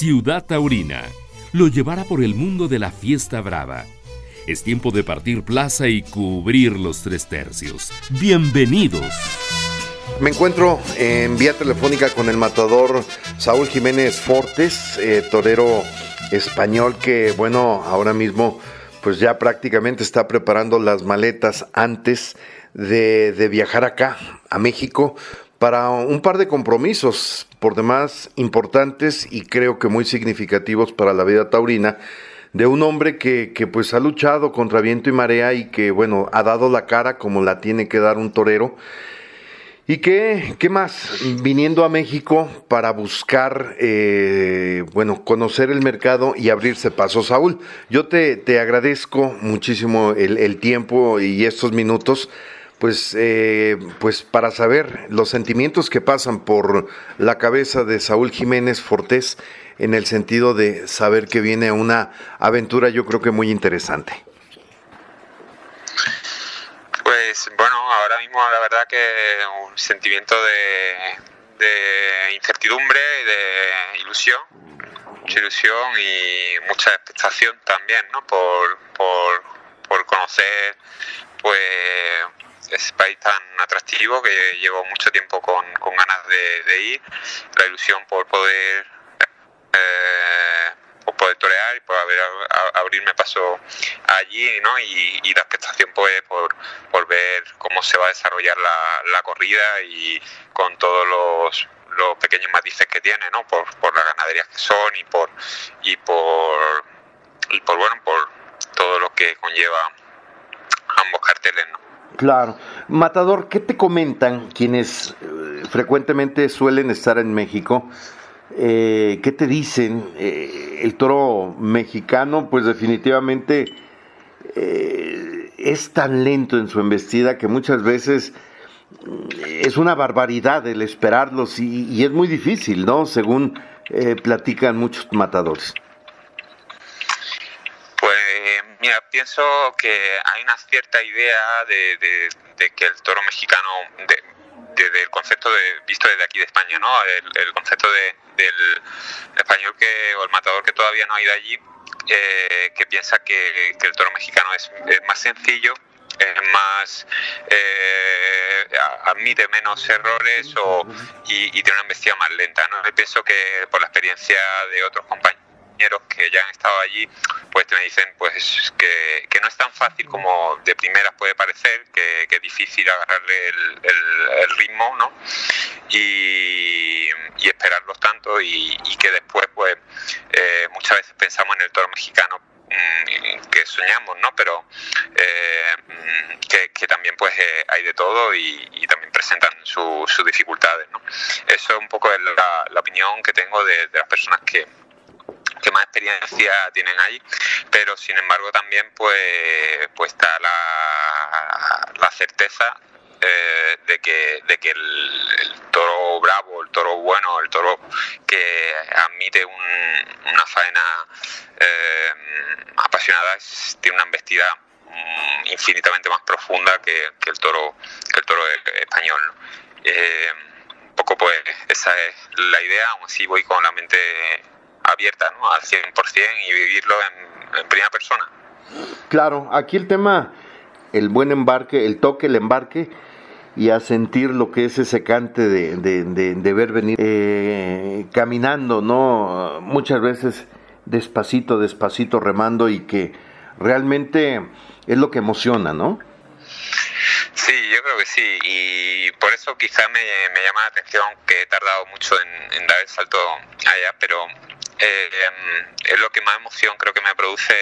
Ciudad Taurina lo llevará por el mundo de la fiesta brava. Es tiempo de partir plaza y cubrir los tres tercios. Bienvenidos. Me encuentro en vía telefónica con el matador Saúl Jiménez Fortes, eh, torero español que, bueno, ahora mismo pues ya prácticamente está preparando las maletas antes de, de viajar acá, a México, para un par de compromisos por demás importantes y creo que muy significativos para la vida taurina de un hombre que, que, pues ha luchado contra viento y marea y que bueno ha dado la cara como la tiene que dar un torero. Y que qué más viniendo a México para buscar eh, bueno conocer el mercado y abrirse paso Saúl. Yo te, te agradezco muchísimo el tiempo y estos minutos pues, eh, pues para saber los sentimientos que pasan por la cabeza de Saúl Jiménez Fortés en el sentido de saber que viene una aventura yo creo que muy interesante. Pues bueno, ahora mismo la verdad que un sentimiento de, de incertidumbre y de ilusión, mucha ilusión y mucha expectación también, ¿no? Por, por, por conocer pues ese país tan atractivo que llevo mucho tiempo con, con ganas de, ir, la ilusión por poder eh, por poder torear y por abrirme paso allí, ¿no? Y, y la expectación pues por, por, ver cómo se va a desarrollar la, la corrida y con todos los, los pequeños matices que tiene, ¿no? Por, por las ganaderías que son y por y por y por bueno por todo lo que conlleva ambos carteles, ¿no? Claro. Matador, ¿qué te comentan quienes eh, frecuentemente suelen estar en México? Eh, ¿Qué te dicen? Eh, el toro mexicano, pues definitivamente es tan lento en su embestida que muchas veces mm, es una barbaridad el esperarlos y, y es muy difícil, ¿no? Según platican muchos matadores. Mira, pienso que hay una cierta idea de, que el toro mexicano, de, del concepto de, visto desde aquí de España, ¿no? El, el concepto de, del español que, o el matador que todavía no ha ido allí, eh, que piensa que, el toro mexicano es, es más sencillo, es más eh, admite menos errores o, y, tiene una embestida más lenta. ¿no? Pienso que por la experiencia de otros compañeros que ya han estado allí, pues me dicen pues que, que no es tan fácil como de primeras puede parecer, que, que es difícil agarrarle el, el, el ritmo, ¿no? Y, y esperarlos tanto y, y, que después pues eh, muchas veces pensamos en el toro mexicano mm, que soñamos, ¿no? Pero eh, que, que, también pues eh, hay de todo y, y también presentan su, sus dificultades, ¿no? Eso es un poco la, la opinión que tengo de, de las personas que, que más experiencia tienen ahí, pero sin embargo también pues, pues está la, la certeza eh, de que, de que el, toro bravo, el toro bueno, el toro que admite un, una faena eh, apasionada es, tiene una embestida um, infinitamente más profunda que, que, el toro que el toro español. Eh, un poco pues esa es la idea, aún así voy con la mente abierta ¿no? al 100% y vivirlo en, en, primera persona. Claro, aquí el tema, el buen embarque, el toque, el embarque y a sentir lo que es ese cante de, de, de, de ver venir eh, caminando, ¿no? Muchas veces despacito, despacito remando y que realmente es lo que emociona, ¿no? Sí, yo creo que sí, y por eso quizá me, me llama la atención que he tardado mucho en, en dar el salto allá, pero eh, es lo que más emoción creo que me produce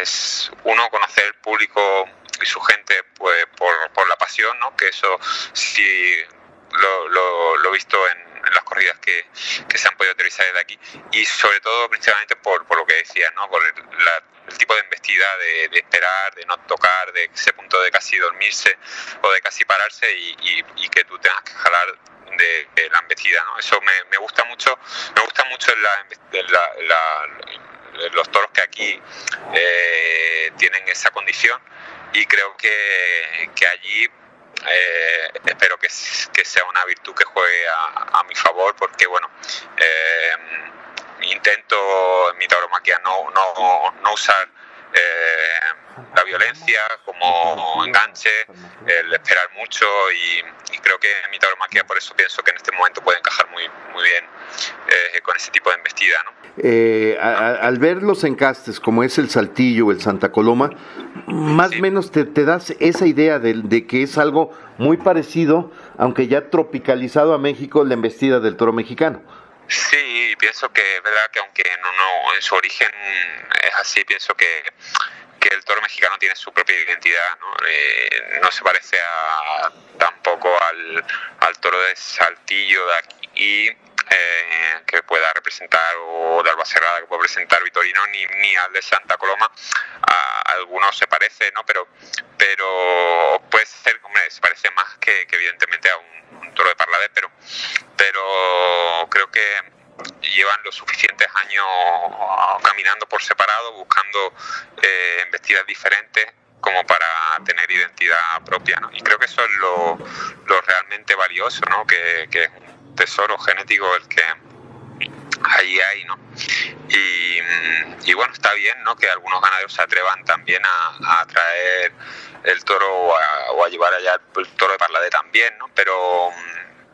es uno conocer el público y su gente pues por, por la pasión no que eso sí lo, lo, he visto en, las corridas que, que, se han podido utilizar desde aquí. Y sobre todo principalmente por, por lo que decía no por el, la, el tipo de embestida de, de, esperar de no tocar de ese punto de casi dormirse o de casi pararse y, y, y que tú tengas que jalar de, la embestida, ¿no? Eso me, gusta mucho, me gusta mucho la, la, la, los toros que aquí eh, tienen esa condición y creo que, que allí eh, espero que, que, sea una virtud que juegue a, a mi favor porque bueno eh, intento en mi tauromaquia no, no, no usar la violencia como enganche, el esperar mucho y, creo que en mi tauromaquia por eso pienso que en este momento puede encajar muy, muy bien con ese tipo de embestida. ¿no? al ver los encastes como es el Saltillo o el Santa Coloma, más o menos te, das esa idea de, que es algo muy parecido, aunque ya tropicalizado a México, la embestida del toro mexicano. Sí, pienso que verdad que aunque no, no en su origen es así, pienso que, que el toro mexicano tiene su propia identidad, no, eh, no se parece a, tampoco al, al toro de Saltillo de aquí eh, que pueda representar o de Albacerrada que pueda presentar Vitorino ni, ni al de Santa Coloma. A, algunos se parece no pero pero puede ser hombre, se parece más que, evidentemente a un, toro de Parladé pero pero creo que llevan los suficientes años caminando por separado buscando eh, embestidas diferentes como para tener identidad propia, ¿no? Y creo que eso es lo, lo realmente valioso, ¿no? Que, que, tesoro genético el que ahí hay, ¿no? Y, bueno, está bien, ¿no? Que algunos ganaderos se atrevan también a, traer el toro o a, llevar allá el toro de Parladé también, ¿no? Pero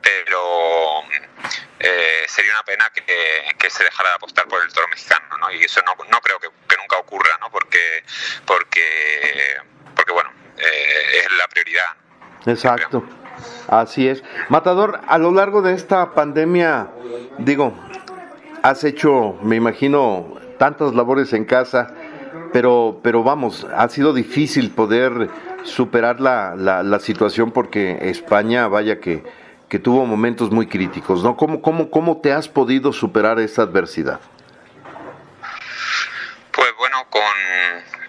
pero eh, sería una pena que, que, se dejara de apostar por el toro mexicano, ¿no? Y eso no, creo que, nunca ocurra, ¿no? Porque, porque, porque bueno, eh, es la prioridad. Exacto. Así es. Matador, a lo largo de esta pandemia, digo, has hecho, me imagino, tantas labores en casa, pero, pero vamos, ha sido difícil poder superar la, la, situación porque España, vaya que, que tuvo momentos muy críticos, ¿no? ¿Cómo, cómo, cómo te has podido superar esa adversidad? Pues bueno, con,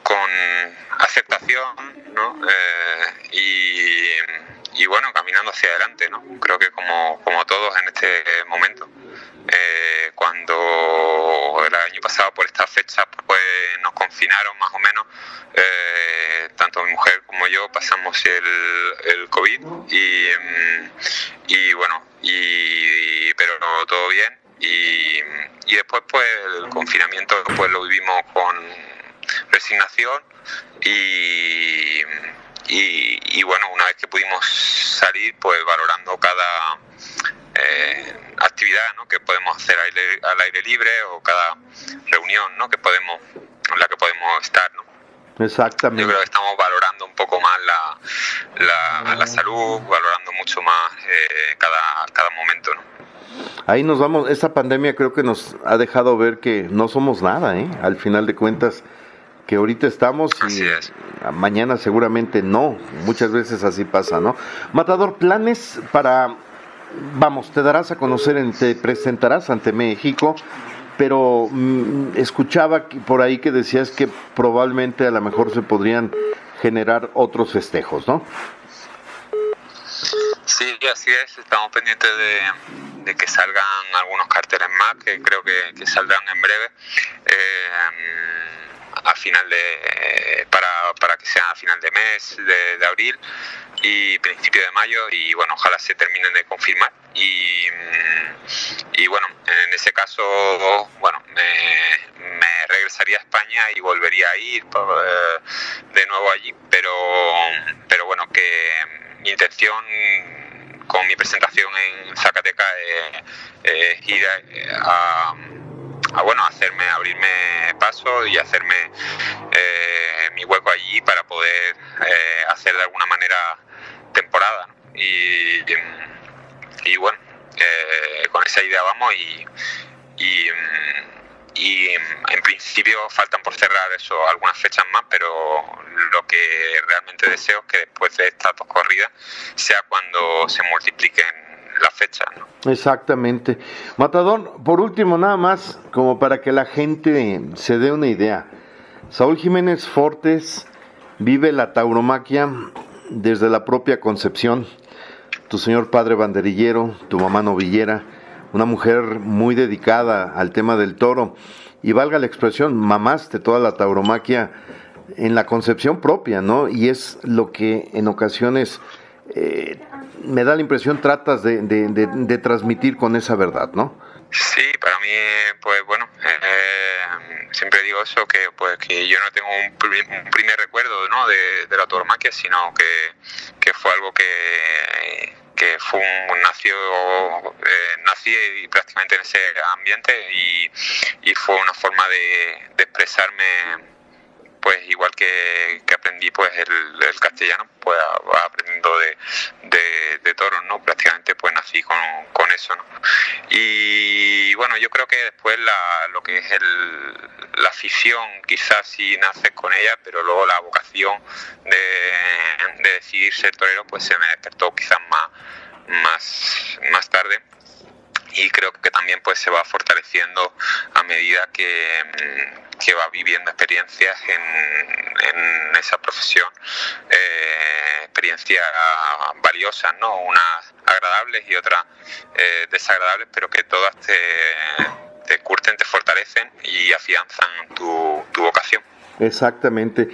con aceptación, ¿no? Eh, y y bueno, caminando hacia adelante, ¿no? Creo que como, como todos en este momento. Eh, cuando el año pasado por esta fecha pues nos confinaron más o menos, eh, tanto mi mujer como yo pasamos el, el COVID y, mm, y bueno, y, pero todo bien. Y, y después pues el confinamiento pues lo vivimos con resignación y y, bueno, una vez que pudimos salir, pues valorando cada eh, actividad ¿no? que podemos hacer al aire, libre o cada reunión ¿no? que podemos, en la que podemos estar. Exactamente. Yo creo que estamos valorando un poco más la, la, salud, valorando mucho más eh, cada, cada momento. ¿no? Ahí nos vamos, esta pandemia creo que nos ha dejado ver que no somos nada, ¿eh? al final de cuentas que ahorita estamos y mañana seguramente no. Muchas veces así pasa, ¿no? Matador, planes para, vamos, te darás a conocer, te presentarás ante México, pero mm, escuchaba por ahí que decías que probablemente a lo mejor se podrían generar otros festejos, ¿no? Sí, así es. Estamos pendientes de, que salgan algunos carteles más, que creo que, saldrán en breve. Eh, a final de para, para que sea a final de mes de, abril y principio de mayo y bueno ojalá se terminen de confirmar y, y bueno en ese caso bueno me, regresaría a España y volvería a ir eh, de nuevo allí pero pero bueno que mi intención con mi presentación en Zacatecas es ir a a bueno hacerme abrirme paso y hacerme eh, mi hueco allí para poder eh, hacer de alguna manera temporada y, y, bueno eh, con esa idea vamos y, y, y en principio faltan por cerrar eso algunas fechas más pero lo que realmente deseo es que después de estas dos corridas sea cuando se multipliquen la fecha. ¿no? Exactamente. Matador, por último, nada más, como para que la gente se dé una idea. Saúl Jiménez Fortes vive la tauromaquia desde la propia concepción. Tu señor padre banderillero, tu mamá novillera, una mujer muy dedicada al tema del toro. Y valga la expresión, mamaste toda la tauromaquia en la concepción propia, ¿no? Y es lo que en ocasiones eh, me da la impresión tratas de, transmitir con esa verdad, ¿no? Sí, para mí, pues bueno, eh, siempre digo eso, que pues que yo no tengo un, primer recuerdo ¿no? de, de la tauromaquia, sino que, que, fue algo que, que fue un, nació, eh, nací prácticamente en ese ambiente y, y fue una forma de, de expresarme pues igual que, aprendí pues el, castellano, pues aprendiendo de, de. Nací con, eso, ¿no? Y bueno, yo creo que después la, lo que es el, la afición, quizás sí naces con ella, pero luego la vocación de, de decidir ser torero, pues se me despertó quizás más, más, más tarde y creo que también pues se va fortaleciendo medida que, mm, que va viviendo experiencias en, en esa profesión, eh, experiencias valiosas, ¿no? unas agradables y otras eh, desagradables, pero que todas te, te curten, te fortalecen y afianzan tu, tu vocación. Exactamente.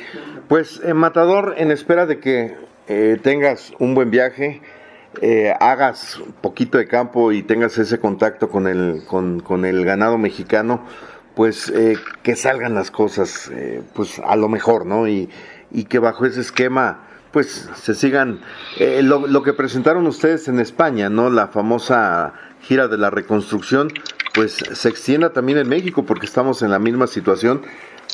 Pues, en Matador, en espera de que eh, tengas un buen viaje, eh, hagas poquito de campo y tengas ese contacto con el, con, el ganado mexicano, pues eh, que salgan las cosas eh, pues a lo mejor, ¿no? Y, y que bajo ese esquema pues se sigan lo, que presentaron ustedes en España, ¿no? La famosa gira de la reconstrucción, pues se extienda también en México porque estamos en la misma situación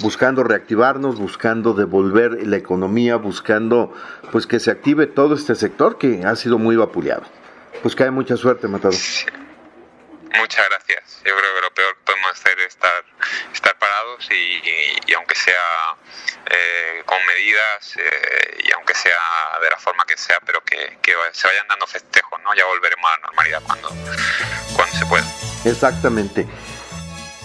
buscando reactivarnos, buscando devolver la economía, buscando pues que se active todo este sector que ha sido muy vapuleado. Pues que hay mucha suerte, Matador. Muchas gracias. Yo creo que lo peor que podemos hacer es estar, estar parados y, aunque sea eh, con medidas eh, y aunque sea de la forma que sea, pero que, que, se vayan dando festejos, ¿no? Ya volveremos a la normalidad cuando, cuando se pueda. Exactamente.